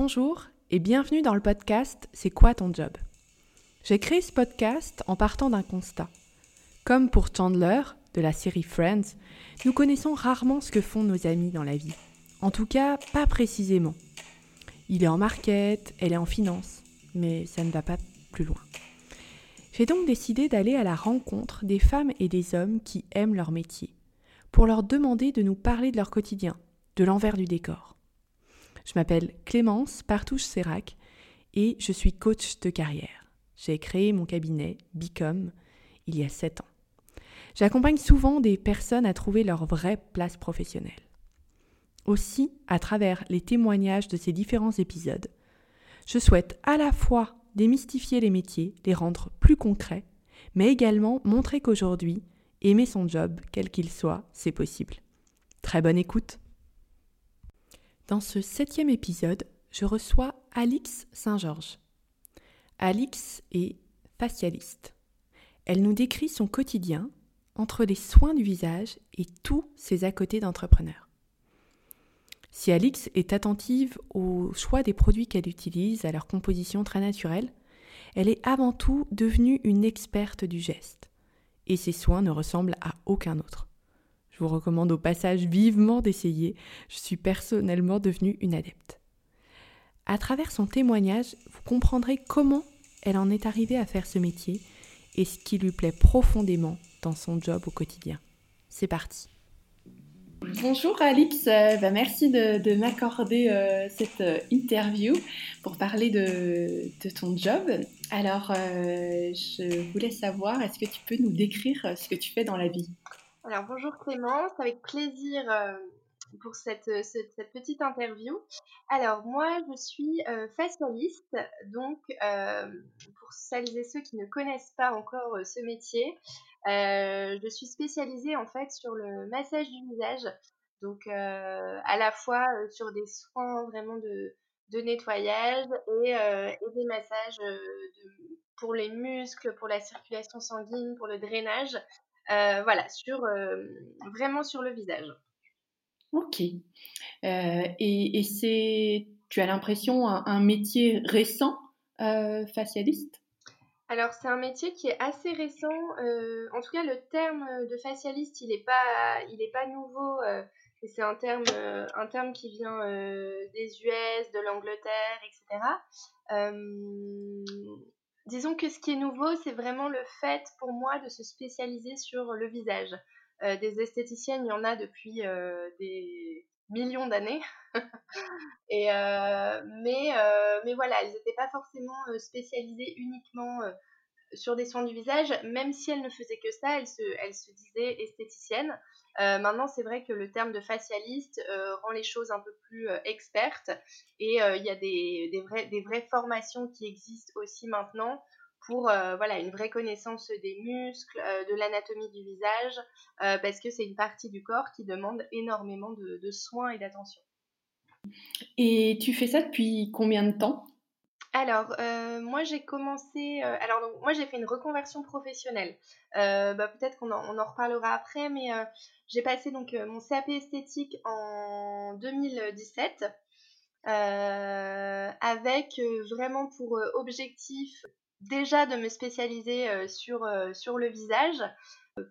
Bonjour et bienvenue dans le podcast C'est quoi ton job? J'ai créé ce podcast en partant d'un constat. Comme pour Chandler de la série Friends, nous connaissons rarement ce que font nos amis dans la vie. En tout cas, pas précisément. Il est en market, elle est en finance, mais ça ne va pas plus loin. J'ai donc décidé d'aller à la rencontre des femmes et des hommes qui aiment leur métier, pour leur demander de nous parler de leur quotidien, de l'envers du décor. Je m'appelle Clémence Partouche-Sérac et je suis coach de carrière. J'ai créé mon cabinet Bicom il y a 7 ans. J'accompagne souvent des personnes à trouver leur vraie place professionnelle. Aussi, à travers les témoignages de ces différents épisodes, je souhaite à la fois démystifier les métiers, les rendre plus concrets, mais également montrer qu'aujourd'hui, aimer son job, quel qu'il soit, c'est possible. Très bonne écoute dans ce septième épisode, je reçois Alix Saint-Georges. Alix est facialiste. Elle nous décrit son quotidien entre les soins du visage et tous ses à côté d'entrepreneur. Si Alix est attentive au choix des produits qu'elle utilise, à leur composition très naturelle, elle est avant tout devenue une experte du geste. Et ses soins ne ressemblent à aucun autre. Je vous recommande au passage vivement d'essayer. Je suis personnellement devenue une adepte. À travers son témoignage, vous comprendrez comment elle en est arrivée à faire ce métier et ce qui lui plaît profondément dans son job au quotidien. C'est parti. Bonjour Alix, euh, bah, merci de, m'accorder euh, cette euh, interview pour parler de, ton job. Alors, je voulais savoir, est-ce que tu peux nous décrire ce que tu fais dans la vie? Alors bonjour Clémence, avec plaisir euh, pour cette, cette, petite interview. Alors moi je suis euh, facialiste, donc euh, pour celles et ceux qui ne connaissent pas encore ce métier, je suis spécialisée en fait sur le massage du visage, donc à la fois sur des soins vraiment de, de nettoyage et, et des massages pour les muscles, pour la circulation sanguine, pour le drainage. Euh, voilà, sur, euh, vraiment sur le visage. Ok. Euh, et, c'est, tu as l'impression, un, métier récent, facialiste? Alors c'est un métier qui est assez récent. en tout cas, le terme de facialiste, il n'est pas, il est pas nouveau. c'est un terme, un terme qui vient des US, de l'Angleterre, etc. Disons que ce qui est nouveau, c'est vraiment le fait pour moi de se spécialiser sur le visage. Euh, des esthéticiennes, il y en a depuis euh, des millions d'années. Euh, mais, mais voilà, elles n'étaient pas forcément spécialisées uniquement sur des soins du visage, même si elles ne faisaient que ça, elles se, elles se disaient esthéticiennes. Maintenant, c'est vrai que le terme de facialiste rend les choses un peu plus expertes et il y a des, des, vrais, des vraies formations qui existent aussi maintenant pour voilà, une vraie connaissance des muscles, de l'anatomie du visage, parce que c'est une partie du corps qui demande énormément de, de soins et d'attention. Et tu fais ça depuis combien de temps? Alors, moi j'ai commencé. alors, donc, moi j'ai fait une reconversion professionnelle. bah, Peut-être qu'on en, on en, reparlera après, mais j'ai passé donc mon CAP esthétique en 2017 avec vraiment pour objectif déjà de me spécialiser sur, sur le visage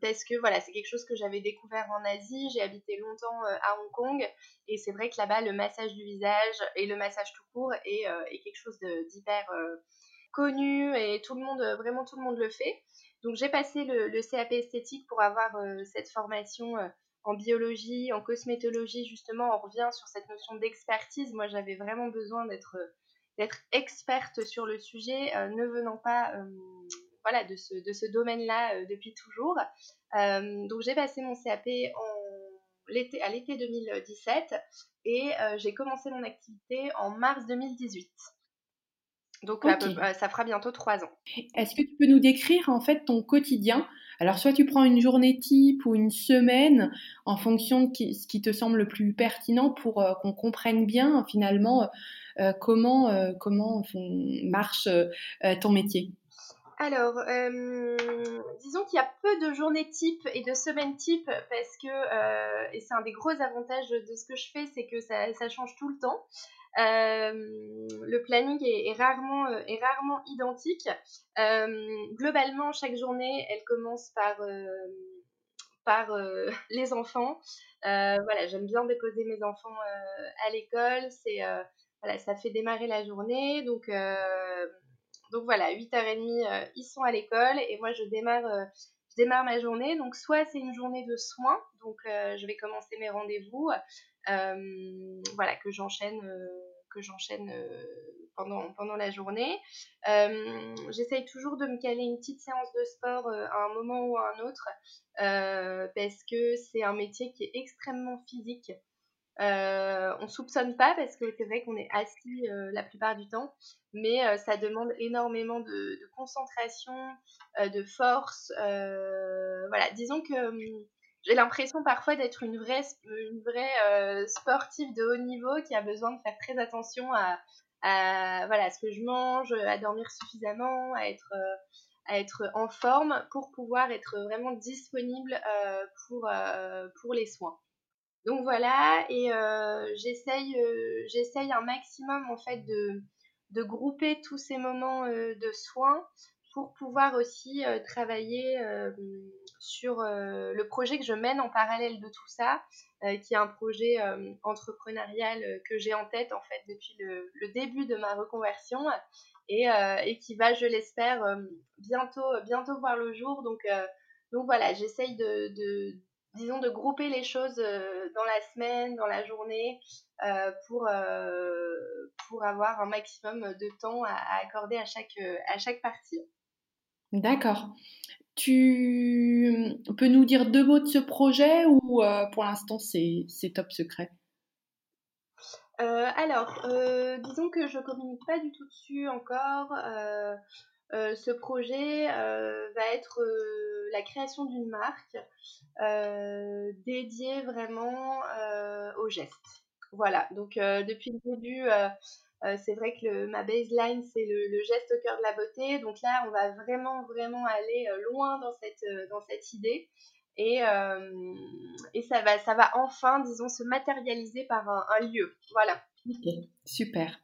parce que voilà, c'est quelque chose que j'avais découvert en Asie. J'ai habité longtemps à Hong Kong et c'est vrai que là-bas, le massage du visage et le massage tout court est, est quelque chose d'hyper connu et tout le monde, vraiment tout le monde le fait. Donc j'ai passé le, CAP esthétique pour avoir cette formation en biologie, en cosmétologie, justement, on revient sur cette notion d'expertise. Moi, j'avais vraiment besoin d'être d'être experte sur le sujet, ne venant pas voilà, de ce, domaine-là euh, depuis toujours. Euh, donc j'ai passé mon CAP l'été, à l'été 2017 et euh, j'ai commencé mon activité en mars 2018. Donc ça fera bientôt trois ans. Est-ce que tu peux nous décrire en fait ton quotidien? Alors soit tu prends une journée type ou une semaine en fonction de ce qui te semble le plus pertinent pour qu'on comprenne bien finalement comment, comment marche ton métier? Alors, euh, disons qu'il y a peu de journées type et de semaines type parce que, euh, et c'est un des gros avantages de ce que je fais, c'est que ça, change tout le temps. le planning est, rarement, identique. globalement, chaque journée, elle commence par, les enfants. voilà, j'aime bien déposer mes enfants à l'école. Voilà, ça fait démarrer la journée. Donc, donc voilà, 8h30, ils sont à l'école et moi je démarre démarre ma journée. Donc, soit c'est une journée de soins, donc euh, je vais commencer mes rendez-vous, euh, voilà, que j'enchaîne, euh, pendant la journée. J'essaye toujours de me caler une petite séance de sport à un moment ou à un autre, parce que c'est un métier qui est extrêmement physique. Euh, on soupçonne pas parce que c'est vrai qu'on est assis euh, la plupart du temps, mais euh, ça demande énormément de, concentration, de force. voilà, disons que hum, j'ai l'impression parfois d'être une vraie, sportive de haut niveau qui a besoin de faire très attention à, voilà, ce que je mange, à dormir suffisamment, à être, en forme pour pouvoir être vraiment disponible pour les soins. Donc voilà, et euh, euh, j'essaye, un maximum en fait de, de grouper tous ces moments euh, de soins pour pouvoir aussi travailler sur le projet que je mène en parallèle de tout ça, qui est un projet entrepreneurial que j'ai en tête en fait depuis le, début de ma reconversion et, qui va, je l'espère, bientôt, bientôt voir le jour. Donc, donc voilà, j'essaye de disons, de grouper les choses euh, dans la semaine, dans la journée, euh, pour, euh, pour avoir un maximum de temps à, accorder à chaque, à chaque partie. D'accord. Tu peux nous dire deux mots de ce projet ou pour l'instant c'est top secret? Alors, disons que je communique pas du tout dessus encore. Euh, ce projet euh, va être euh, la création d'une marque dédiée vraiment au geste. Voilà, donc depuis le début, c'est vrai que ma baseline, c'est le, geste au cœur de la beauté. Donc là, on va vraiment, vraiment aller loin dans cette, dans cette idée. Et, et ça, va, ça va enfin, disons, se matérialiser par un, un lieu. Voilà. Ok, super.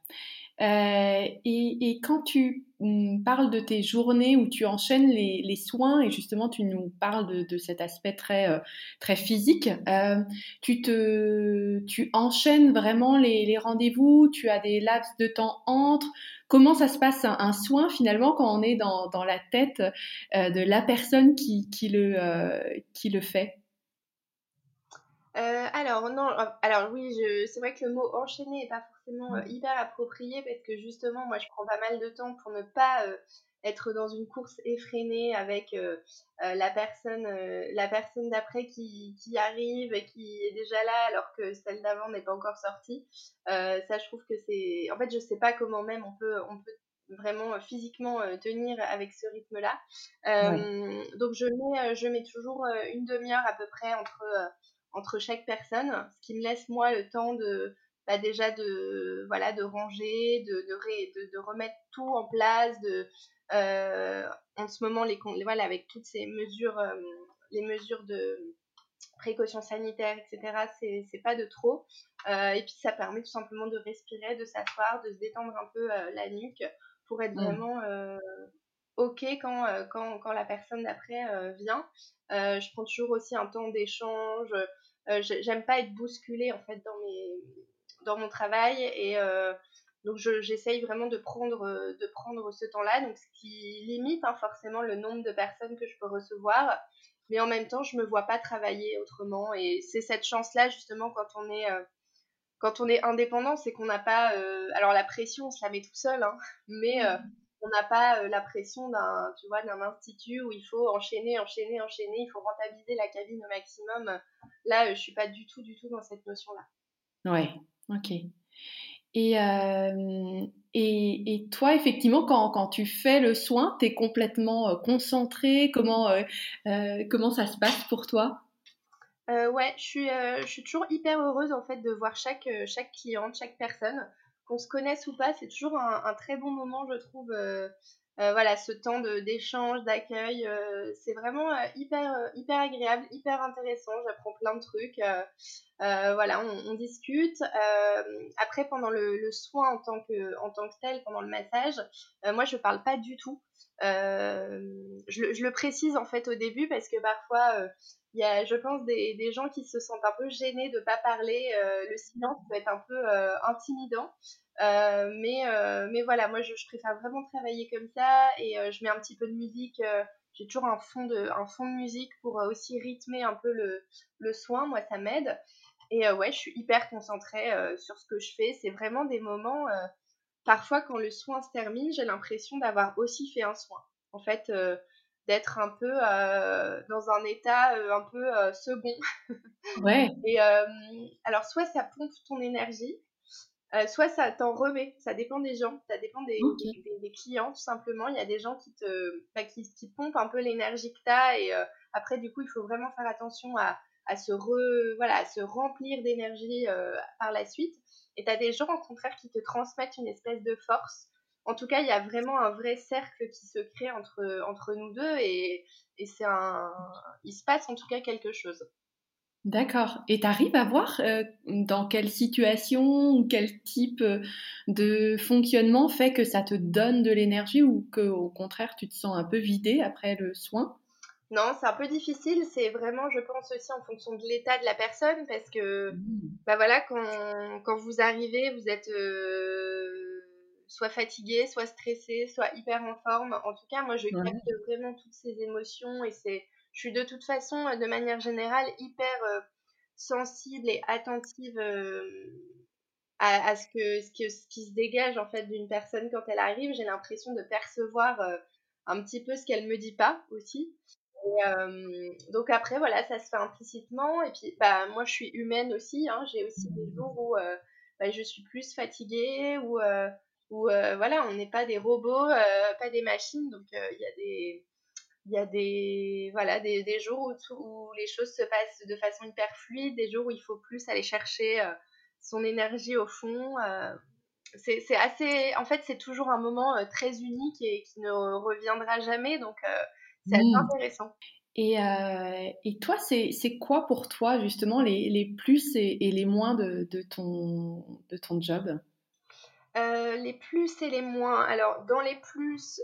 Euh, et, quand tu mm, parles de tes journées où tu enchaînes les, soins, et justement tu nous parles de, cet aspect très, euh, très physique, euh, tu, te, tu enchaînes vraiment les, rendez-vous, tu as des laps de temps entre. Comment ça se passe un, soin finalement quand on est dans, dans la tête de la personne qui, qui, le, qui le fait? Alors non, alors oui, c'est vrai que le mot enchaîner n'est pas forcément euh, hyper approprié parce que justement, moi, je prends pas mal de temps pour ne pas euh, être dans une course effrénée avec euh, la personne, la personne d'après qui, qui, arrive et qui est déjà là alors que celle d'avant n'est pas encore sortie. ça, je trouve que c'est. En fait, je sais pas comment même on peut, on peut vraiment physiquement tenir avec ce rythme-là. Donc, je mets, je mets toujours une demi-heure à peu près entre, entre chaque personne, ce qui me laisse moi le temps de bah, déjà de voilà de ranger, de, de, de, remettre tout en place, de euh, en ce moment les voilà avec toutes ces mesures euh, les mesures de précautions sanitaires etc c'est pas de trop euh, et puis ça permet tout simplement de respirer de s'asseoir de se détendre un peu la nuque pour être mmh. vraiment ok quand, quand, quand la personne d'après vient je prends toujours aussi un temps d'échange j'aime pas être bousculée en fait dans mes dans mon travail et euh, donc j'essaye vraiment de prendre, euh, de prendre ce temps-là, donc ce qui limite hein, forcément le nombre de personnes que je peux recevoir, mais en même temps je me vois pas travailler autrement et c'est cette chance-là justement quand on est euh, quand on est indépendant, c'est qu'on n'a pas alors la pression on se la met tout seul, hein, mais on n'a pas la pression d'un tu vois d'un institut où il faut enchaîner, enchaîner, enchaîner, il faut rentabiliser la cabine au maximum. Là, je suis pas du tout, du tout dans cette notion-là. Ouais, Ok. Et, euh, et, et, toi, effectivement, quand, quand, tu fais le soin, tu es complètement euh, concentré comment, euh, comment ça se passe pour toi? Ouais, je suis, je suis toujours hyper heureuse en fait de voir chaque, chaque cliente, chaque personne. Qu'on se connaisse ou pas, c'est toujours un, très bon moment, je trouve. voilà, ce temps d'échange, d'accueil, c'est vraiment hyper, agréable, hyper intéressant. J'apprends plein de trucs. voilà, on, discute. après, pendant le, soin en tant, que, en tant que tel, pendant le massage, moi, je parle pas du tout. Je, le précise en fait au début parce que parfois, il y a, je pense, des, des, gens qui se sentent un peu gênés de ne pas parler. le silence peut être un peu intimidant. mais, mais voilà, moi, je, je, préfère vraiment travailler comme ça et je mets un petit peu de musique j'ai toujours un fond de, un fond de musique pour euh, aussi rythmer un peu le, le soin. Moi, ça m'aide. Et euh, ouais, je suis hyper concentrée euh, sur ce que je fais. C'est vraiment des moments, parfois quand le soin se termine, j'ai l'impression d'avoir aussi fait un soin. En fait, d'être un peu dans un état un peu second. Ouais. Et alors, soit ça pompe ton énergie, euh, soit ça t'en remet, ça dépend des gens, ça dépend des, des, clients tout simplement. Il y a des gens qui te bah, qui, qui, pompent un peu l'énergie que tu as et euh, après du coup il faut vraiment faire attention à, à se, re, voilà, à se remplir d'énergie euh, par la suite. Et tu as des gens au contraire qui te transmettent une espèce de force. En tout cas, il y a vraiment un vrai cercle qui se crée entre, entre nous deux et, et c'est un, il se passe en tout cas quelque chose. D'accord. Et tu arrives à voir euh, dans quelle situation ou quel type euh, de fonctionnement fait que ça te donne de l'énergie ou que au contraire tu te sens un peu vidé après le soin? Non, c'est un peu difficile. C'est vraiment, je pense aussi en fonction de l'état de la personne parce que, mmh. bah voilà, quand, quand, vous arrivez, vous êtes euh, soit fatigué, soit stressé, soit hyper en forme. En tout cas, moi, je capte vraiment toutes ces émotions et c'est je suis de toute façon, euh, de manière générale, hyper euh, sensible et attentive euh, à, ce, que, ce, ce, qui se dégage en fait d'une personne quand elle arrive. J'ai l'impression de percevoir un petit peu ce qu'elle me dit pas aussi. donc après, voilà, ça se fait implicitement. Et puis, bah, moi, je suis humaine aussi. Hein. J'ai aussi des jours où bah, je suis plus fatiguée, ou où voilà, on n'est pas des robots, pas des machines. Donc, il y a des il y a des, voilà, des, des jours où, où, les choses se passent de façon hyper fluide, des jours où il faut plus aller chercher euh, son énergie au fond. Euh, c'est assez, en fait, c'est toujours un moment euh, très unique et qui ne reviendra jamais, donc c'est assez mmh. intéressant. Et, et toi, c'est quoi pour toi justement les, les plus et, et, les moins de, de, ton, de ton job? Les plus et les moins. Alors, dans les plus,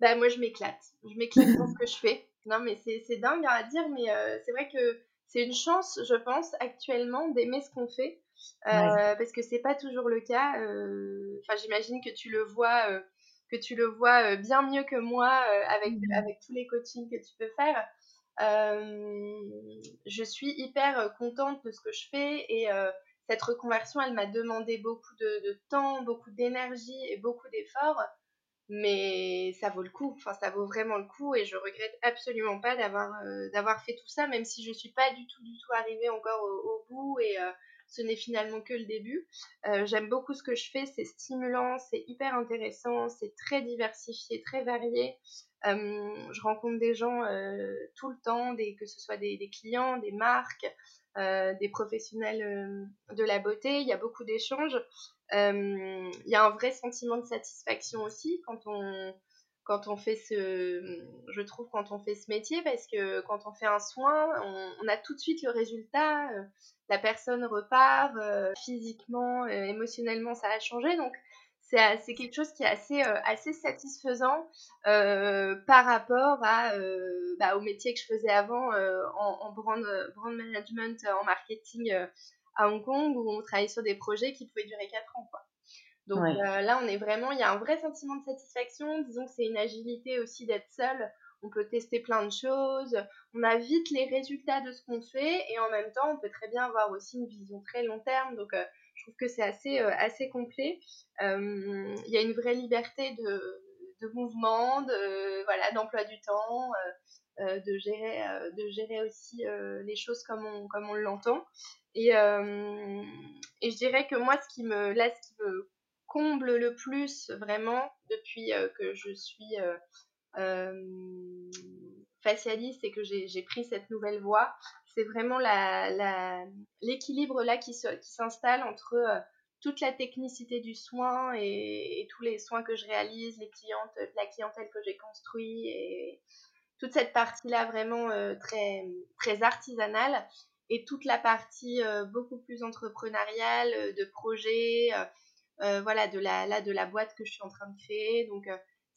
bah, moi, je m'éclate. Je m'éclate dans ce que je fais. Non, mais c'est dingue à dire, mais euh, c'est vrai que c'est une chance, je pense, actuellement, d'aimer ce qu'on fait. Euh, parce que c'est pas toujours le cas. Euh, enfin, j'imagine que tu le vois, que tu le vois bien mieux que moi avec, mmh. avec tous les coachings que tu peux faire. je suis hyper contente de ce que je fais et cette reconversion, elle m'a demandé beaucoup de, temps, beaucoup d'énergie et beaucoup d'efforts mais ça vaut le coup, enfin ça vaut vraiment le coup et je regrette absolument pas d'avoir euh, fait tout ça, même si je suis pas du tout du tout arrivée encore au, bout et euh, ce n'est finalement que le début. Euh, j'aime beaucoup ce que je fais, c'est stimulant, c'est hyper intéressant, c'est très diversifié, très varié. je rencontre des gens tout le temps, que ce soit des clients, des marques, des professionnels de la beauté. Il y a beaucoup d'échanges il y a un vrai sentiment de satisfaction aussi quand on, quand on fait ce, je trouve, quand on fait ce métier, parce que quand on fait un soin, on, a tout de suite le résultat, euh, la personne repart, euh, physiquement, euh, émotionnellement, ça a changé, donc c'est quelque chose qui est assez, assez satisfaisant par rapport à, bah, au métier que je faisais avant en, en, brand, brand management, en marketing à Hong Kong où on travaillait sur des projets qui pouvaient durer 4 ans. Quoi. Donc euh, là, on est vraiment, il y a un vrai sentiment de satisfaction. Disons que c'est une agilité aussi d'être seul. On peut tester plein de choses. On a vite les résultats de ce qu'on fait et en même temps, on peut très bien avoir aussi une vision très long terme. Donc euh, je trouve que c'est assez, euh, assez complet. Il y a une vraie liberté de, de mouvement, voilà, d'emploi du temps. de gérer de gérer aussi les choses comme on comme on l'entend et, euh, et je dirais que moi, ce qui me, ce qui me comble le plus vraiment depuis euh, que je suis euh, facialiste et que j'ai pris cette nouvelle voie, c'est vraiment l'équilibre là qui s'installe entre toute la technicité du soin et, tous les soins que je réalise, les clientes, la clientèle que j'ai construit et toute cette partie-là vraiment très, très artisanale et toute la partie beaucoup plus entrepreneuriale de projet, voilà, de la, boîte que je suis en train de créer.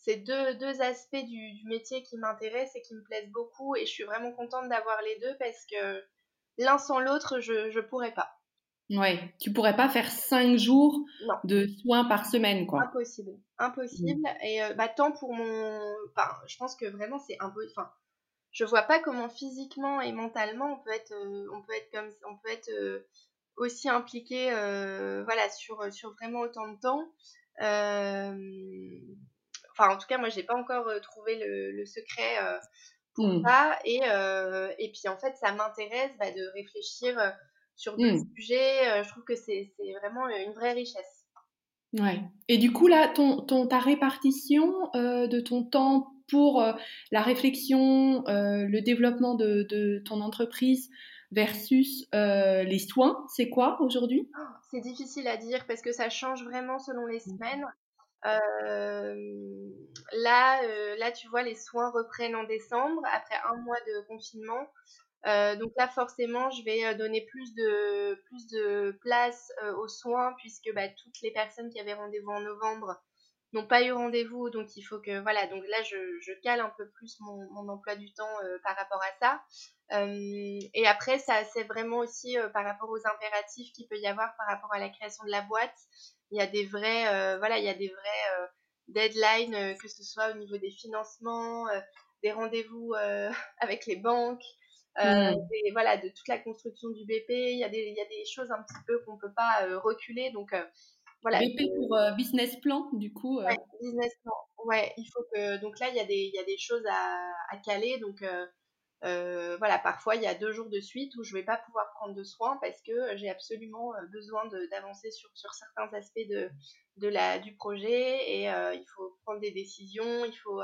C'est deux, deux, aspects du, du métier qui m'intéressent et qui me plaisent beaucoup. Et je suis vraiment contente d'avoir les deux parce que l'un sans l'autre, je ne pourrais pas. Ouais, tu pourrais pas faire cinq jours de soins par semaine, quoi. Impossible, impossible. Mmh. Et bah, tant pour mon, enfin, je pense que vraiment c'est impossible. Enfin, je vois pas comment physiquement et mentalement on peut être, on peut être comme, on peut être aussi impliqué, voilà, sur sur vraiment autant de temps. Enfin, en tout cas, moi, j'ai pas encore trouvé le, le secret pour mmh. ça. Et, et puis, en fait, ça m'intéresse bah, de réfléchir sur d'autres mmh. sujets. je trouve que c'est vraiment une vraie richesse. Ouais. Et du coup, là, ton, ton ta répartition de ton temps pour la réflexion, le développement de, de, ton entreprise versus les soins, c'est quoi aujourd'hui? Oh, C'est difficile à dire parce que ça change vraiment selon les mmh. semaines. Euh, là, euh, là, tu vois, les soins reprennent en décembre après un mois de confinement. Euh, donc là, forcément, je vais donner plus de, place aux soins puisque bah, toutes les personnes qui avaient rendez-vous en novembre n'ont pas eu rendez-vous. Donc il faut que, voilà, donc là, je, je cale un peu plus mon, mon emploi du temps par rapport à ça. et après, ça, c'est vraiment aussi par rapport aux impératifs qu'il peut y avoir par rapport à la création de la boîte il y a des vrais, euh, voilà, il y a des vrais euh, deadlines, euh, que ce soit au niveau des financements, des rendez-vous avec les banques. Hmm. voilà, de toute la construction du BP, il y a des, il y a des choses un petit peu qu'on ne peut pas reculer. Donc, voilà. BP pour business plan, du coup. Ouais, business plan. Ouais, il faut que. Donc là, il y a des, il y a des choses à, à caler. Donc, euh, voilà, parfois il y a deux jours de suite où je vais pas pouvoir prendre de soins parce que j'ai absolument euh, besoin d'avancer sur, sur, certains aspects de, de la, du projet et euh, il faut prendre des décisions, il faut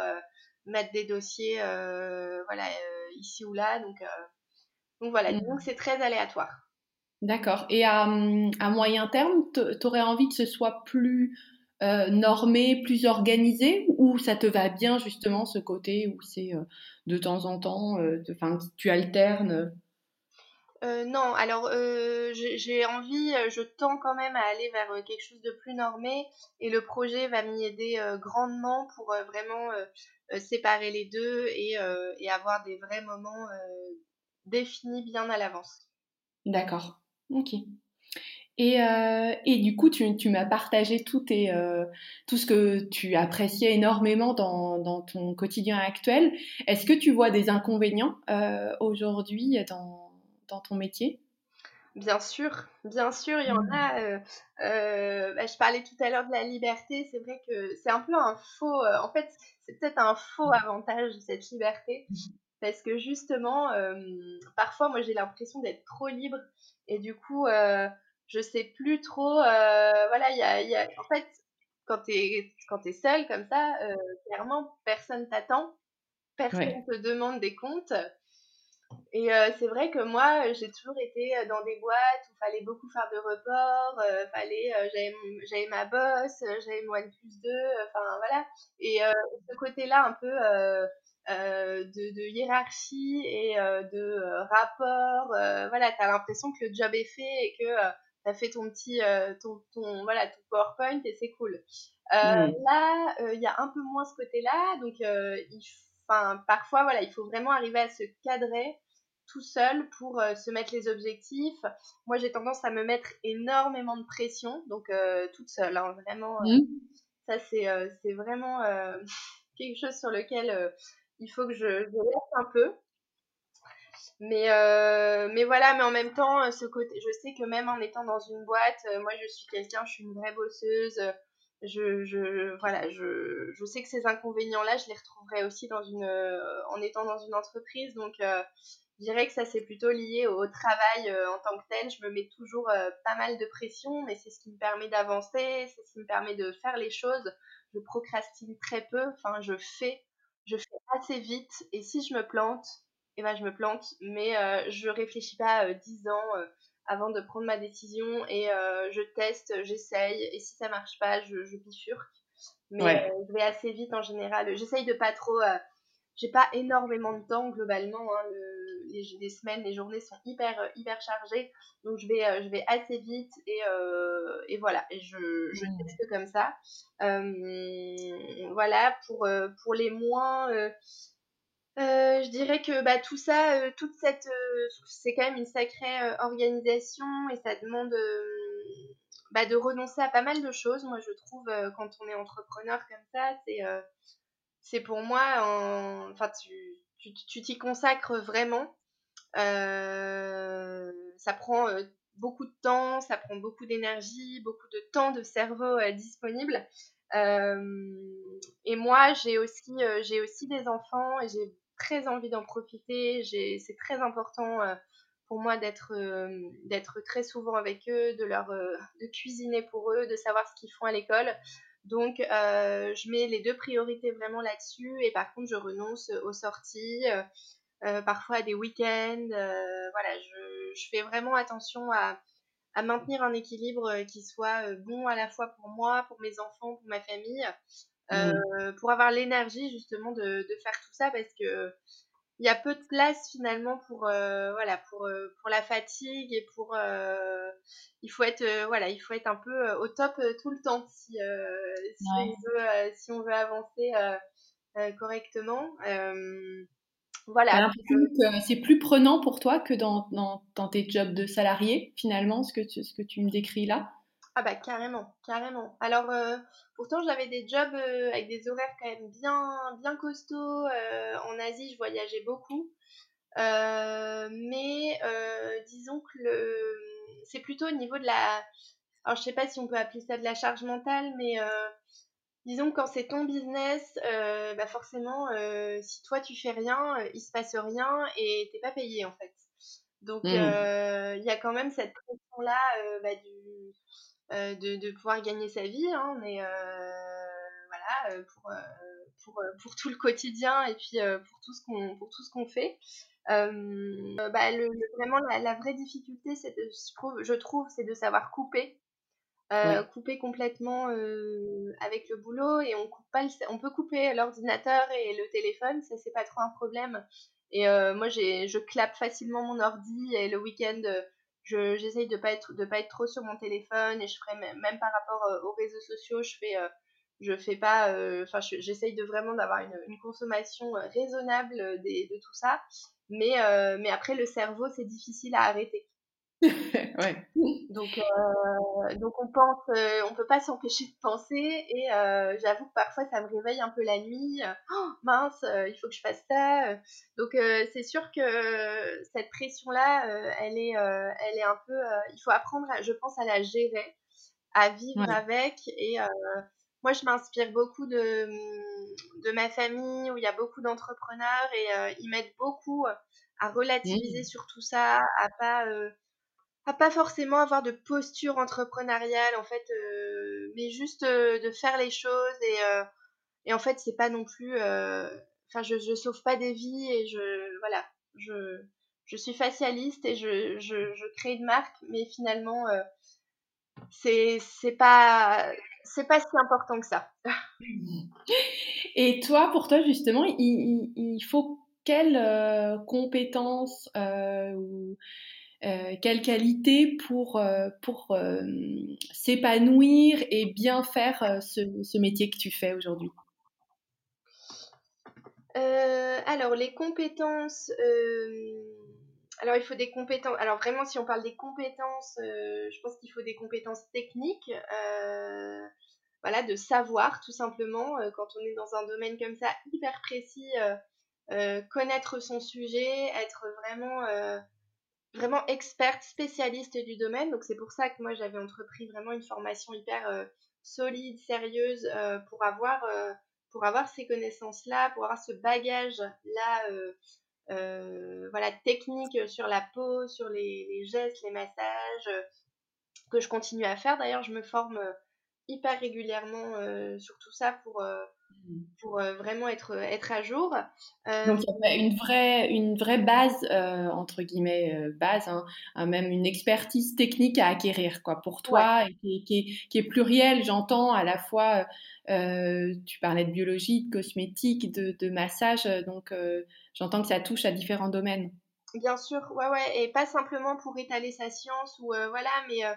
mettre des dossiers voilà, ici ou là. Donc, donc voilà, mmh. donc c'est très aléatoire. D'accord. Et à, à, moyen terme, tu aurais envie que ce soit plus euh, normé, plus organisé, ou ça te va bien justement ce côté où c'est euh, de temps en temps, euh, enfin tu alternes? Non, alors j'ai envie, je tends quand même à aller vers quelque chose de plus normé et le projet va m'y aider grandement pour vraiment séparer les deux et, et, avoir des vrais moments définis bien à l'avance. D'accord, ok. Et, euh, et, du coup, tu, tu m'as partagé tout, tes, euh, tout ce que tu appréciais énormément dans, dans ton quotidien actuel. Est-ce que tu vois des inconvénients euh, aujourd'hui dans, dans, ton métier? Bien sûr, bien sûr, il y en mmh. a. Bah, je parlais tout à l'heure de la liberté. C'est vrai que c'est un peu un faux. en fait, c'est peut-être un faux avantage cette liberté. Parce que justement, parfois, moi, j'ai l'impression d'être trop libre. Et du coup, je sais plus trop. Euh, voilà, il y a, y a, en fait, quand tu es, quand es seul comme ça, euh, clairement, personne t'attend, personne te demande des comptes. Et euh, c'est vrai que moi, j'ai toujours été dans des boîtes où il fallait beaucoup faire de reports, fallait, j'avais ma bosse, j'avais mon plus 2, enfin voilà. Et ce côté-là, un peu de, de, hiérarchie et de rapport, voilà, tu as l'impression que le job est fait et que tu as fait ton petit euh, ton, ton, voilà, ton PowerPoint et c'est cool. Euh, là, euh, il y a un peu moins ce côté-là, donc parfois, voilà, il faut vraiment arriver à se cadrer tout seul pour se mettre les objectifs. Moi, j'ai tendance à me mettre énormément de pression, donc toute seule, hein, vraiment. Mmh. ça, c'est vraiment quelque chose sur lequel il faut que je, je laisse un peu. Mais, euh, mais voilà, mais en même temps, euh, ce côté, je sais que même en étant dans une boîte, euh, moi je suis quelqu'un, je suis une vraie bosseuse. Je, je, voilà, je, je sais que ces inconvénients-là, je les retrouverai aussi dans une, en étant dans une entreprise. Donc, je dirais que ça, c'est plutôt lié au, travail en tant que tel. Je me mets toujours pas mal de pression, mais c'est ce qui me permet d'avancer, c'est ce qui me permet de faire les choses. Je procrastine très peu, enfin, je fais, je fais assez vite. Et si je me plante, et ben, je me plante, mais euh, je réfléchis pas euh, dix ans euh, avant de prendre ma décision et je teste, j'essaye, et si ça marche pas, je, je bifurque. Mais je vais assez vite en général. J'essaye de pas trop j'ai pas énormément de temps globalement. Hein, les, semaines, les journées sont hyper, euh, hyper chargées. Donc je vais, euh, je vais assez vite et, euh, et voilà, et je, je mmh. teste comme ça. voilà, pour, pour les moins. Je dirais que bah, tout ça, toute cette, c'est quand même une sacrée organisation et ça demande bah, de renoncer à pas mal de choses. Moi, je trouve quand on est entrepreneur comme ça, c'est pour moi, enfin, tu t'y consacres vraiment. Euh, ça prend euh, beaucoup de temps, ça prend beaucoup d'énergie, beaucoup de temps de cerveau euh, disponible. et moi, j'ai aussi, j'ai aussi des enfants et j'ai très envie d'en profiter. C'est très important pour moi d'être d'être très souvent avec eux, de leur de cuisiner pour eux, de savoir ce qu'ils font à l'école. Donc, je mets les deux priorités vraiment là-dessus et par contre, je renonce aux sorties. Euh, parfois à des week-ends. Euh, voilà, je, fais vraiment attention à, maintenir un équilibre euh, qui soit bon à la fois pour moi, pour mes enfants, pour ma famille, mmh. pour avoir l'énergie justement de, faire tout ça parce que il y a peu de place finalement pour voilà pour pour la fatigue et pour il faut être voilà il faut être un peu au top tout le temps si si, on veut, si on veut avancer correctement voilà. c'est plus prenant pour toi que dans, dans, tes jobs de salarié, finalement, ce que tu, ce que tu me décris là? Ah bah carrément, carrément. Alors, euh, pourtant, j'avais des jobs euh, avec des horaires quand même bien, bien costauds. Euh, en Asie, je voyageais beaucoup. mais disons que le... c'est plutôt au niveau de la... Alors, je sais pas si on peut appeler ça de la charge mentale, mais disons que quand c'est ton business, bah forcément, si toi tu fais rien, il se passe rien et t'es pas payé en fait. Donc mmh. il y a quand même cette pression là bah, de, de, pouvoir gagner sa vie, hein, mais voilà pour, pour, pour, tout le quotidien et puis pour tout ce qu'on pour tout ce qu'on fait. bah, le, vraiment la, vraie difficulté, c'est je trouve, je trouve, c'est de savoir couper. Euh, couper complètement euh, avec le boulot et on coupe pas on peut couper l'ordinateur et le téléphone ça c'est pas trop un problème. Et euh, moi j'ai je clappe facilement mon ordi et le week-end je j'essaye de pas être de pas être trop sur mon téléphone et je ferai même, par rapport aux réseaux sociaux je fais je fais pas enfin j'essaye de vraiment d'avoir une, consommation raisonnable des, de tout ça. Mais après le cerveau c'est difficile à arrêter ouais. Donc, euh, donc on pense, euh, on peut pas s'empêcher de penser et euh, j'avoue que parfois ça me réveille un peu la nuit. Oh, mince, il faut que je fasse ça. Donc c'est sûr que cette pression là, elle est, elle est un peu. il faut apprendre, je pense, à la gérer, à vivre avec et moi je m'inspire beaucoup de, de ma famille où il y a beaucoup d'entrepreneurs et ils m'aident beaucoup à relativiser mmh. sur tout ça, à pas pas forcément avoir de posture entrepreneuriale en fait euh, mais juste euh, de faire les choses et, euh, et en fait c'est pas non plus enfin je, sauve pas des vies et je voilà je, je suis facialiste et je, je, crée une marque mais finalement c'est c'est pas c'est pas si important que ça. Et toi pour toi justement il, il, faut quelles compétences euh, quelle qualité pour, euh, pour euh, s'épanouir et bien faire ce, métier que tu fais aujourd'hui? Alors, les compétences. Alors, il faut des compétences. Alors, vraiment, si on parle des compétences, je pense qu'il faut des compétences techniques. voilà, de savoir, tout simplement, quand on est dans un domaine comme ça, hyper précis, connaître son sujet, être vraiment vraiment experte, spécialiste du domaine. Donc c'est pour ça que moi j'avais entrepris vraiment une formation hyper euh, solide, sérieuse euh, pour avoir euh, pour avoir ces connaissances-là, pour avoir ce bagage-là, voilà, technique sur la peau, sur les, gestes, les massages, que je continue à faire. D'ailleurs, je me forme hyper régulièrement sur tout ça pour. Pour vraiment être être à jour. Donc il y a une vraie une vraie base entre guillemets base, hein, hein, même une expertise technique à acquérir quoi pour toi et qui, qui, est, qui, est, plurielle. J'entends à la fois tu parlais de biologie, de cosmétique, de, de massage, donc j'entends que ça touche à différents domaines. Bien sûr, ouais, ouais, et pas simplement pour étaler sa science ou euh, voilà, mais euh,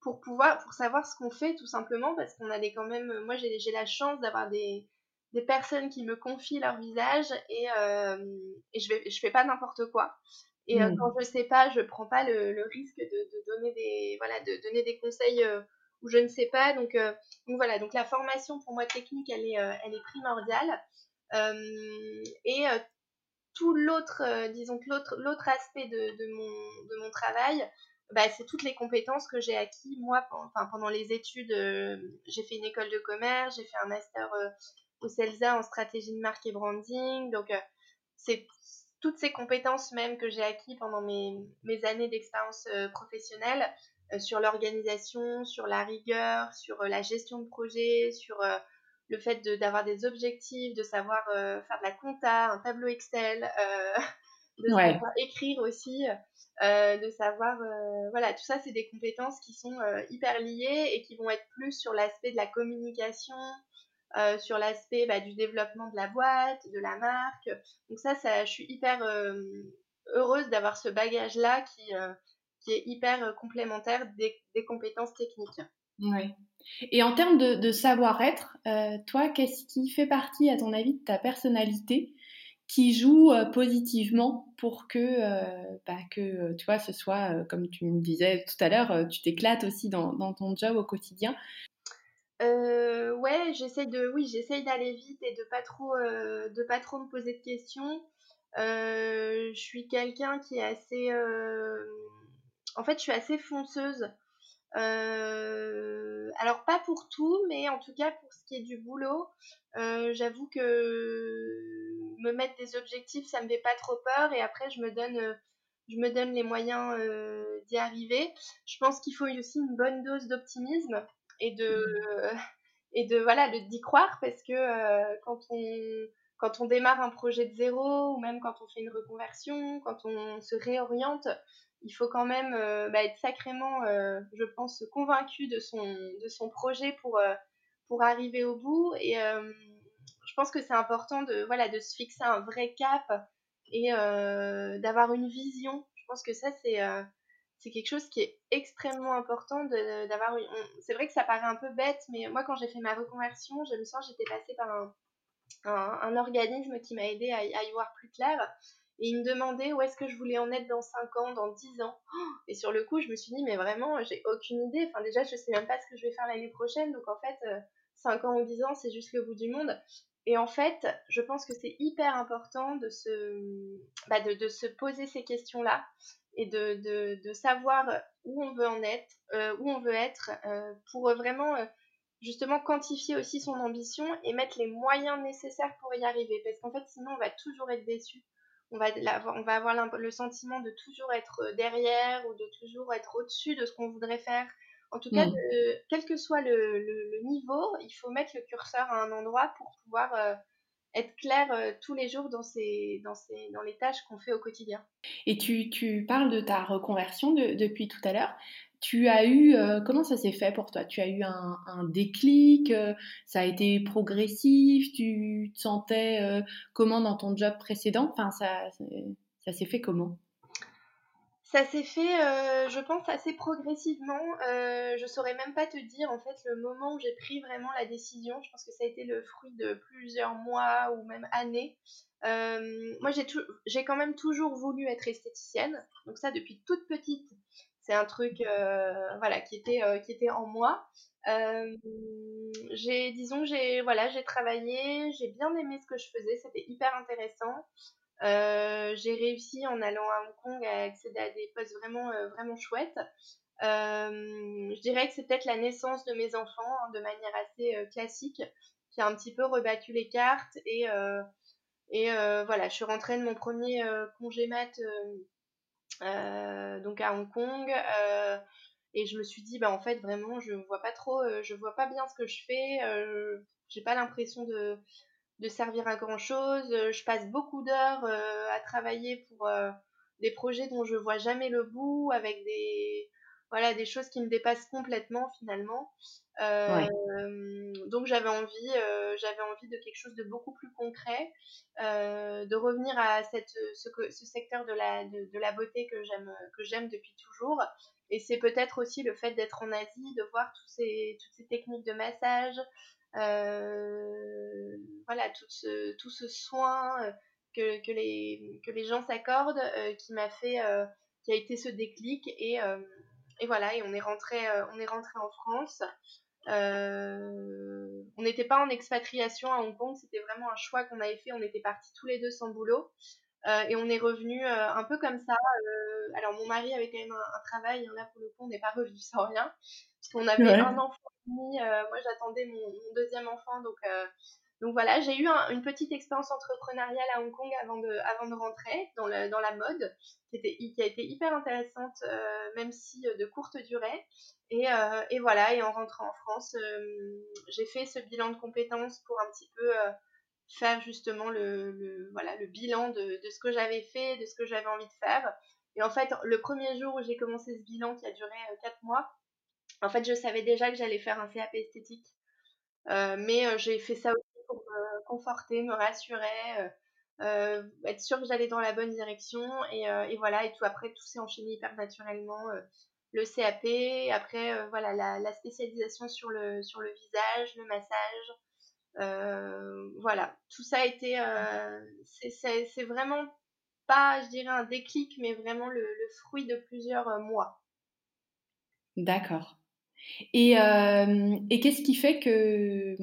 pour pouvoir, pour savoir ce qu'on fait tout simplement, parce qu'on a des quand même, moi j'ai la chance d'avoir des, des personnes qui me confient leur visage et, euh, et je vais, je fais pas n'importe quoi. Et mmh. quand je sais pas, je prends pas le, le risque de, de, donner des, voilà, de donner des conseils où je ne sais pas. Donc, donc voilà, donc la formation pour moi technique, elle est, elle est primordiale. et tout l'autre, euh, disons que l'autre, l'autre aspect de, de, mon, de mon travail, bah, c'est toutes les compétences que j'ai acquis moi pendant les études. Euh, j'ai fait une école de commerce, j'ai fait un master euh, au CELSA en stratégie de marque et branding. Donc, c'est toutes ces compétences même que j'ai acquis pendant mes, années d'expérience professionnelle sur l'organisation, sur la rigueur, sur la gestion de projet, sur le fait d'avoir des objectifs, de savoir euh, faire de la compta, un tableau Excel, euh, de savoir écrire aussi, euh, de savoir, voilà, tout ça, c'est des compétences qui sont hyper liées et qui vont être plus sur l'aspect de la communication, sur l'aspect bah, du développement de la boîte, de la marque. Donc ça, ça je suis hyper heureuse d'avoir ce bagage-là qui, qui est hyper complémentaire des, des compétences techniques. Ouais. Et en termes de, savoir-être, euh, toi, qu'est-ce qui fait partie, à ton avis, de ta personnalité qui joue euh, positivement pour que, euh, bah, que tu vois, ce soit, comme tu me disais tout à l'heure, tu t'éclates aussi dans, ton job au quotidien Ouais, j'essaye de, oui, j'essaye d'aller vite et de pas trop, de pas trop me poser de questions. je suis quelqu'un qui est assez, en fait, je suis assez fonceuse. Euh, alors pas pour tout, mais en tout cas pour ce qui est du boulot, euh, j'avoue que me mettre des objectifs, ça me fait pas trop peur et après je me donne, je me donne les moyens euh, d'y arriver. Je pense qu'il faut aussi une bonne dose d'optimisme et de et de voilà d'y croire parce que quand on quand on démarre un projet de zéro ou même quand on fait une reconversion, quand on se réoriente, il faut quand même euh, bah, être sacrément, euh, je pense, convaincu de son, de son projet pour, euh, pour arriver au bout. Et je pense que c'est important de, voilà, de se fixer un vrai cap et d'avoir une vision. Je pense que ça, c'est c'est quelque chose qui est extrêmement important d'avoir c'est vrai que ça paraît un peu bête mais moi quand j'ai fait ma reconversion je me sens j'étais passée par un, un, organisme qui m'a aidé à, y voir plus clair et il me demandait où est-ce que je voulais en être dans 5 ans, dans 10 ans. Et sur le coup, je me suis dit, mais vraiment, j'ai aucune idée. Enfin, déjà, je sais même pas ce que je vais faire l'année prochaine. Donc, en fait, 5 euh, ans ou 10 ans, c'est juste le bout du monde. Et en fait, je pense que c'est hyper important de se, bah, de, se poser ces questions-là et de, savoir où on veut en être, euh, où on veut être, euh, pour vraiment justement quantifier aussi son ambition et mettre les moyens nécessaires pour y arriver. Parce qu'en fait, sinon, on va toujours être déçu on va, on va avoir le sentiment de toujours être euh, derrière ou de toujours être au-dessus de ce qu'on voudrait faire. En tout cas, mm. quel que soit le, niveau, il faut mettre le curseur à un endroit pour pouvoir euh, être clair euh, tous les jours dans, ces, dans, ces, dans les tâches qu'on fait au quotidien. Et tu, tu parles de ta reconversion depuis tout à l'heure. Tu as eu, euh, comment ça s'est fait pour toi? Tu as eu un, déclic, euh, ça a été progressif, tu te sentais comment dans ton job précédent? Enfin, ça, ça s'est fait comment? Ça s'est fait, je pense, assez progressivement. je saurais même pas te dire en fait le moment où j'ai pris vraiment la décision. Je pense que ça a été le fruit de plusieurs mois ou même années. moi, j'ai quand même toujours voulu être esthéticienne. Donc ça, depuis toute petite, c'est un truc euh, voilà qui était euh, qui en moi euh, j'ai disons j'ai voilà j'ai travaillé j'ai bien aimé ce que je faisais c'était hyper intéressant j'ai réussi en allant à Hong Kong à accéder à des postes vraiment vraiment chouettes je dirais que c'est peut-être la naissance de mes enfants hein, de manière assez classique qui a un petit peu rebattu les cartes et et voilà je suis rentrée de mon premier congé mat euh, donc à Hong Kong. Euh, Et je me suis dit, bah en fait, vraiment, je vois pas trop, je vois pas bien ce que je fais. j'ai pas l'impression de, de servir à grand chose. Je passe beaucoup d'heures à travailler pour des projets dont je vois jamais le bout, avec des voilà des choses qui me dépassent complètement finalement. Euh, donc j'avais envie, euh, j'avais envie de quelque chose de beaucoup plus concret, euh, de revenir à cette, ce, ce secteur de la, de, la beauté que j'aime, que j'aime depuis toujours. Et c'est peut-être aussi le fait d'être en Asie, de voir tous ces, toutes ces techniques de massage, voilà tout ce, tout ce soin que, que, les, gens s'accordent, qui m'a fait, qui a été ce déclic et voilà, on est rentré, on est rentré en France. Euh, on n'était pas en expatriation à Hong Kong, c'était vraiment un choix qu'on avait fait. On était partis tous les deux sans boulot euh, et on est revenu euh, un peu comme ça. alors mon mari avait quand même un, travail, hein, là pour le coup on n'est pas revenu sans rien parce qu'on avait un enfant moi j'attendais mon, deuxième enfant donc donc voilà, j'ai eu une petite expérience entrepreneuriale à Hong Kong avant de, avant de rentrer dans, dans la mode, qui, était, qui a été hyper intéressante, même si de courte durée. Euh, et, voilà, et en rentrant en France, euh, j'ai fait ce bilan de compétences pour un petit peu euh, faire justement le, voilà, le bilan de, ce que j'avais fait, de ce que j'avais envie de faire. Et en fait, le premier jour où j'ai commencé ce bilan qui a duré 4 mois, en fait, je savais déjà que j'allais faire un CAP esthétique. mais j'ai fait ça aussi pour me conforter, me rassurer, être sûre que j'allais dans la bonne direction. Et, et, voilà, et tout après, tout s'est enchaîné hyper naturellement le CAP, après euh, voilà la, spécialisation sur le, sur le visage, le massage. Euh, voilà, tout ça a été, euh, c'est vraiment pas, je dirais, un déclic, mais vraiment le fruit de plusieurs mois. D'accord. Et, euh, et qu'est-ce qui fait que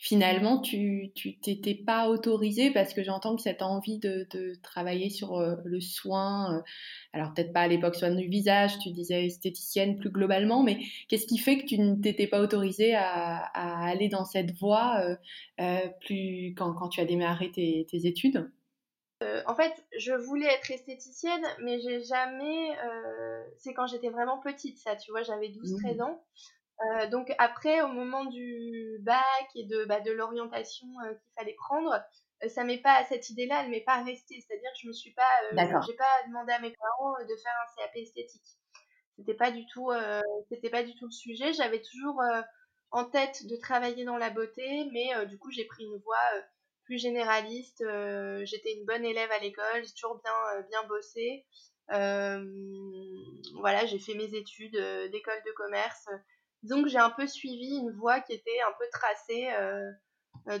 finalement tu t'étais pas autorisée parce que j'entends que cette envie de, de travailler sur euh, le soin, euh, alors peut-être pas à l'époque soin du visage, tu disais esthéticienne plus globalement, mais qu'est-ce qui fait que tu ne t'étais pas autorisée à, à, aller dans cette voie plus quand, quand, tu as démarré tes, tes études? En fait, je voulais être esthéticienne, mais j'ai jamais. Euh, c'est quand j'étais vraiment petite, ça, tu vois, j'avais 12-13 mmh. ans. Euh, donc après, au moment du bac et de, bah, de l'orientation euh, qu'il fallait prendre, ça m'est pas cette idée-là, elle m'est pas restée. C'est-à-dire que je me suis pas, j'ai pas demandé à mes parents de faire un CAP esthétique. C'était pas du tout, c'était pas du tout le sujet. J'avais toujours en tête de travailler dans la beauté, mais du coup j'ai pris une voie généraliste. Euh, j'étais une bonne élève à l'école, j'ai toujours bien, euh, bien bossé. Euh, voilà, j'ai fait mes études d'école de commerce. Donc j'ai un peu suivi une voie qui était un peu tracée.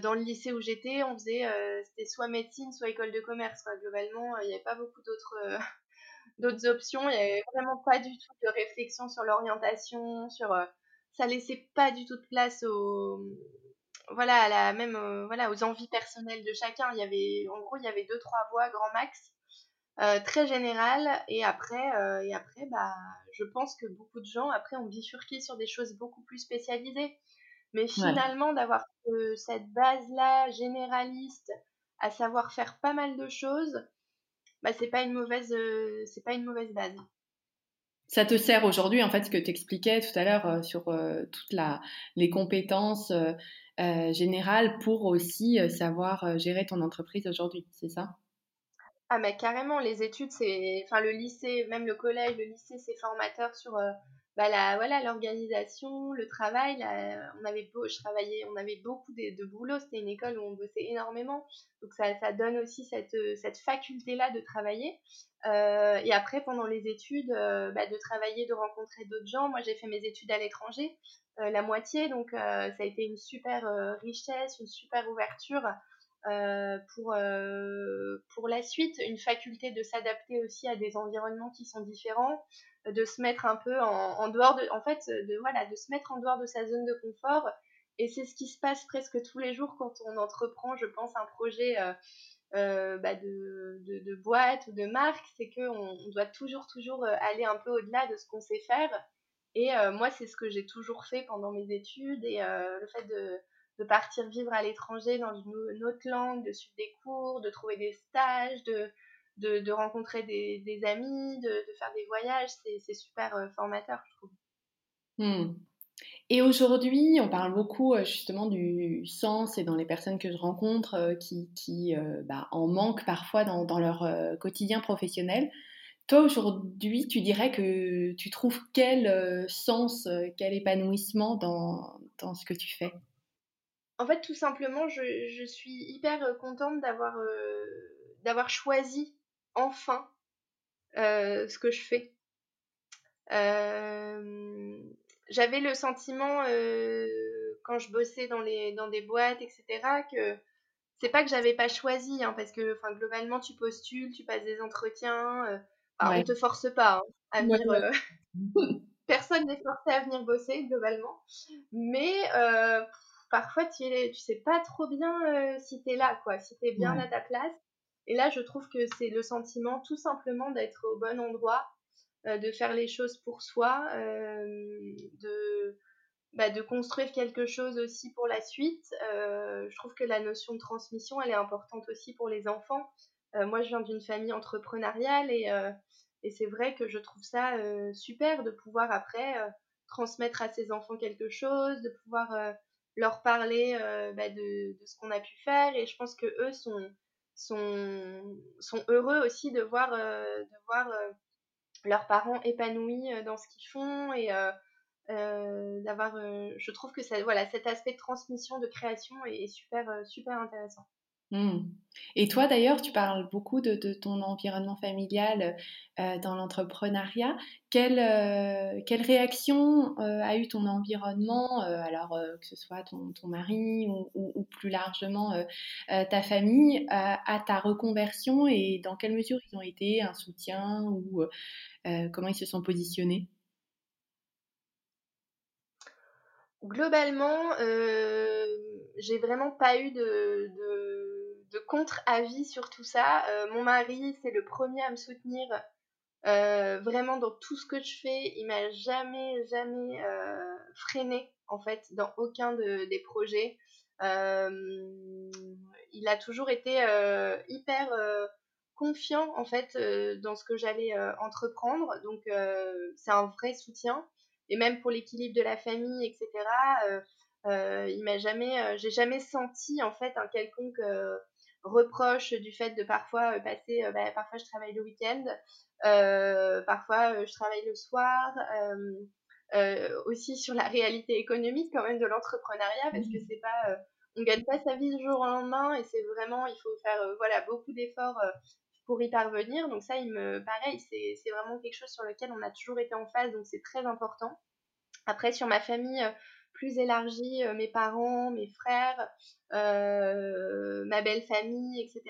dans le lycée où j'étais, on faisait, c'était soit médecine, soit école de commerce. Globalement, il n'y avait pas beaucoup d'autres options. Il n'y avait vraiment pas du tout de réflexion sur l'orientation, sur ça laissait pas du tout de place au, voilà, la même, euh, voilà, aux envies personnelles de chacun. Il y avait, en gros, il y avait deux, trois voix, grand max, euh, très générales. Et après, euh, et après, bah, je pense que beaucoup de gens, après, ont bifurqué sur des choses beaucoup plus spécialisées. Mais finalement, d'avoir cette base-là, généraliste, à savoir faire pas mal de choses, bah, c'est pas une mauvaise, c'est pas une mauvaise base ça te sert aujourd'hui, en fait, ce que tu expliquais tout à l'heure sur toutes la, les compétences euh, général pour aussi euh, savoir euh, gérer ton entreprise aujourd'hui, c'est ça? Ah mais carrément, les études, c'est, enfin le lycée, même le collège, le lycée, c'est formateur sur bah, la, voilà l'organisation, le travail. on avait beau, je travaillais, on avait beaucoup de, boulot. C'était une école où on bossait énormément, donc ça, donne aussi cette, cette faculté là de travailler. et après, pendant les études, bah, de travailler, de rencontrer d'autres gens. Moi, j'ai fait mes études à l'étranger, euh, la moitié. Donc euh, ça a été une super euh, richesse, une super ouverture pour, pour la suite, une faculté de s'adapter aussi à des environnements qui sont différents, de se mettre un peu en, dehors de, en fait, de, voilà, de se mettre en dehors de sa zone de confort. Et c'est ce qui se passe presque tous les jours quand on entreprend, je pense, un projet bah, de, de, boîte ou de marque, c'est qu'on on doit toujours, toujours aller un peu au-delà de ce qu'on sait faire et euh, moi, c'est ce que j'ai toujours fait pendant mes études. Et euh, le fait de, de, partir vivre à l'étranger dans une, autre langue, de suivre des cours, de trouver des stages, de, de, de rencontrer des, amis, de, faire des voyages, c'est super euh, formateur, je trouve. Hmm. Et aujourd'hui, on parle beaucoup justement du sens et dans les personnes que je rencontre qui, qui bah, en manquent parfois dans, dans leur quotidien professionnel. Toi, aujourd'hui, tu dirais que tu trouves quel sens, quel épanouissement dans, dans, ce que tu fais? En fait, tout simplement, je, je suis hyper contente d'avoir d'avoir choisi enfin ce que je fais. J'avais le sentiment, quand je bossais dans, les, dans des boîtes, etc., que c'est pas que j'avais pas choisi, hein, parce que globalement, tu postules, tu passes des entretiens. On ne te force pas hein, à venir. personne n'est forcé à venir bosser, globalement. Mais parfois, tu, ne sais pas trop bien si tu es là, quoi, si tu es bien à ta place. Et là, je trouve que c'est le sentiment tout simplement d'être au bon endroit, euh, de faire les choses pour soi, euh, de, bah, de construire quelque chose aussi pour la suite. Euh, je trouve que la notion de transmission, elle est importante aussi pour les enfants. moi, je viens d'une famille entrepreneuriale et, et c'est vrai que je trouve ça super de pouvoir après transmettre à ses enfants quelque chose, de pouvoir leur parler bah, de, ce qu'on a pu faire. Et je pense que eux sont, sont, heureux aussi de voir, de voir leurs parents épanouis euh, dans ce qu'ils font et euh, euh, d'avoir je trouve que ça, voilà cet aspect de transmission de création est, super super intéressant mmh. Et toi d'ailleurs, tu parles beaucoup de, ton environnement familial dans l'entrepreneuriat. Quelle, quelle réaction a eu ton environnement, alors que ce soit ton, ton mari ou, plus largement ta famille, à ta reconversion et dans quelle mesure ils ont été un soutien ou euh, comment ils se sont positionnés? Globalement, euh, j'ai vraiment pas eu de, contre-avis sur tout ça. Euh, mon mari, c'est le premier à me soutenir vraiment dans tout ce que je fais. Il m'a jamais, jamais freiné en fait dans aucun des projets. il a toujours été hyper confiant en fait euh, dans ce que j'allais euh, entreprendre. Donc euh, c'est un vrai soutien. Et même pour l'équilibre de la famille, etc. il m'a jamais, j'ai jamais senti en fait un quelconque reproche du fait de parfois passer, bah, parfois je travaille le week-end, parfois je travaille le soir. aussi sur la réalité économique quand même de l'entrepreneuriat parce que mmh. c'est pas on gagne pas sa vie du jour au lendemain et c'est vraiment il faut faire voilà beaucoup d'efforts pour y parvenir. Donc ça, il me, pareil, c'est vraiment quelque chose sur lequel on a toujours été en phase, donc c'est très important. Après, sur ma famille euh, plus élargie, euh, mes parents, mes frères, euh, ma belle famille, etc.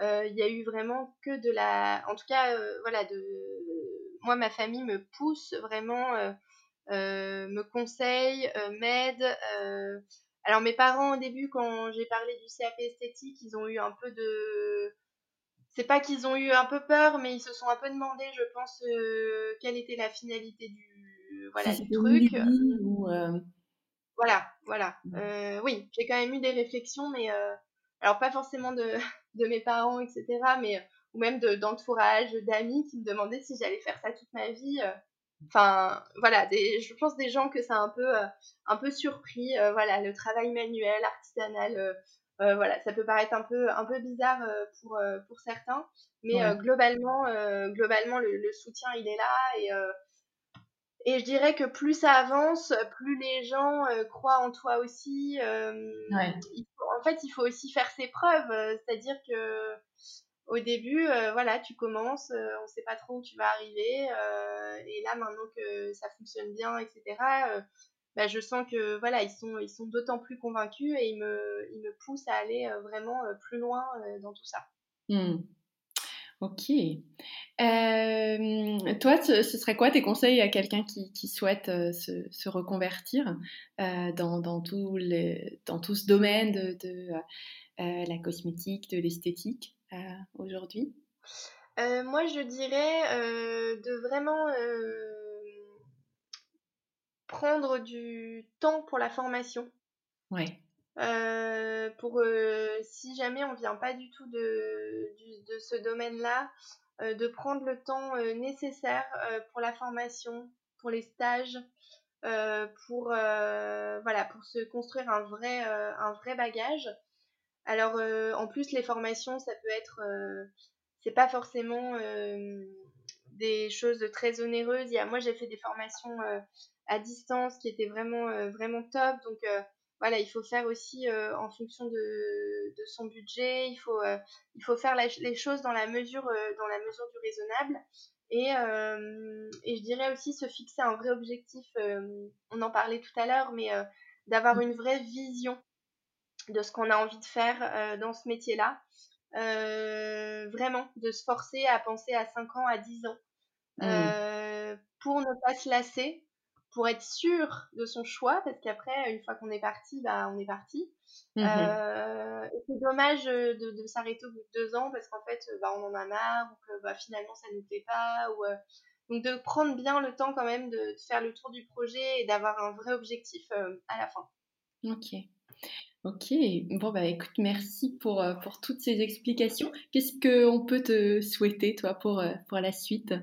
Il y a eu vraiment que de la, en tout cas, voilà, de, moi, ma famille me pousse vraiment, me conseille, m'aide. alors mes parents au début, quand j'ai parlé du CAP esthétique, ils ont eu un peu de c'est pas qu'ils ont eu un peu peur, mais ils se sont un peu demandé, je pense, euh, quelle était la finalité du, voilà, du truc. Euh, voilà, voilà. Euh, oui, j'ai quand même eu des réflexions, mais alors pas forcément de, de, mes parents, etc., mais ou même d'entourage, d'amis qui me demandaient si j'allais faire ça toute ma vie. Enfin, voilà, des, je pense des gens que ça a un peu, un peu surpris. voilà, le travail manuel, artisanal euh, voilà, ça peut paraître un peu, un peu bizarre euh, pour, euh, pour certains, mais globalement, globalement le, soutien il est là et, et je dirais que plus ça avance, plus les gens croient en toi aussi. en fait, il faut aussi faire ses preuves, c'est-à-dire que au début, voilà, tu commences, on ne sait pas trop où tu vas arriver, et là maintenant que ça fonctionne bien, etc bah, je sens que voilà, ils sont, ils sont d'autant plus convaincus et ils me, ils me poussent à aller euh, vraiment euh, plus loin euh, dans tout ça. Mmh. Ok. toi, ce, serait quoi tes conseils à quelqu'un qui, qui, souhaite se, se, reconvertir dans, dans, tout les, dans tout ce domaine de, de la cosmétique, de l'esthétique aujourd'hui? Moi, je dirais de vraiment prendre du temps pour la formation. Ouais. Euh, pour euh, si jamais on vient pas du tout de, de ce domaine-là, euh, de prendre le temps nécessaire pour la formation, pour les stages, pour, voilà, pour se construire un vrai, un vrai bagage. Alors, en plus, les formations, ça peut être, c'est pas forcément des choses très onéreuses. Il moi, j'ai fait des formations à distance qui étaient vraiment, vraiment top. Donc, voilà, il faut faire aussi en fonction de, de, son budget. Il faut, il faut faire les choses dans la mesure, dans la mesure du raisonnable. Et, et, je dirais aussi se fixer un vrai objectif. on en parlait tout à l'heure, mais d'avoir mmh. une vraie vision de ce qu'on a envie de faire dans ce métier-là. vraiment, de se forcer à penser à 5 ans, à 10 ans. Mmh. pour ne pas se lasser, pour être sûr de son choix, parce qu'après, une fois qu'on est parti, bah, on est parti. Mmh euh, c'est dommage euh, de, s'arrêter au bout de deux ans, parce qu'en fait, euh, bah, on en a marre, ou que bah, finalement, ça ne nous plaît pas. Ou, donc, de prendre bien le temps quand même de, faire le tour du projet et d'avoir un vrai objectif à la fin. Ok. Ok, bon bah écoute, merci pour, pour toutes ces explications. Qu'est-ce qu'on peut te souhaiter, toi, pour, pour la suite?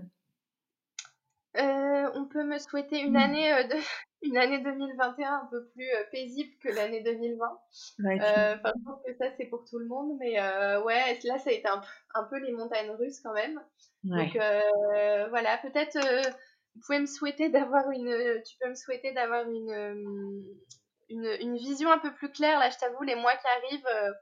On peut me souhaiter une mmh. année, euh, de, une année 2021 un peu plus euh, paisible que l'année 2020. je pense que ça, c'est pour tout le monde. Mais ouais, là, ça a été un, un, peu les montagnes russes quand même. Donc voilà, peut-être vous pouvez me souhaiter d'avoir une. Tu peux me souhaiter d'avoir une, une, une, vision un peu plus claire. Là, je t'avoue, les mois qui arrivent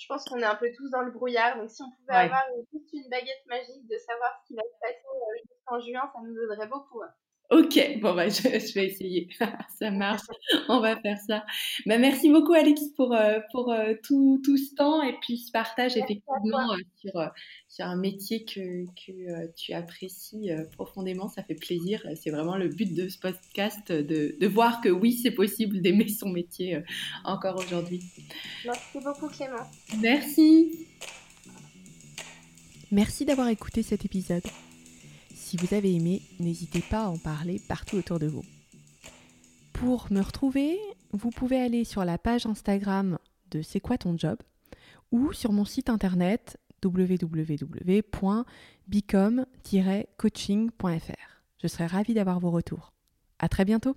je pense qu'on est un peu tous dans le brouillard. Donc, si on pouvait avoir juste une baguette magique de savoir ce qui va se passer euh, jusqu'en juin, ça nous aiderait beaucoup. Ok, bon bah je, vais essayer, ça marche, on va faire ça. Bah, merci beaucoup Alex pour, euh, pour euh, tout, tout, ce temps et puis ce partage effectivement sur, sur un métier que, que tu apprécies profondément, ça fait plaisir. C'est vraiment le but de ce podcast, de, de voir que oui, c'est possible d'aimer son métier encore aujourd'hui. Merci beaucoup Clément. Merci. Merci d'avoir écouté cet épisode. Si vous avez aimé, n'hésitez pas à en parler partout autour de vous. Pour me retrouver, vous pouvez aller sur la page Instagram de C'est quoi ton job ou sur mon site internet www.bicom-coaching.fr. Je serai ravie d'avoir vos retours. À très bientôt!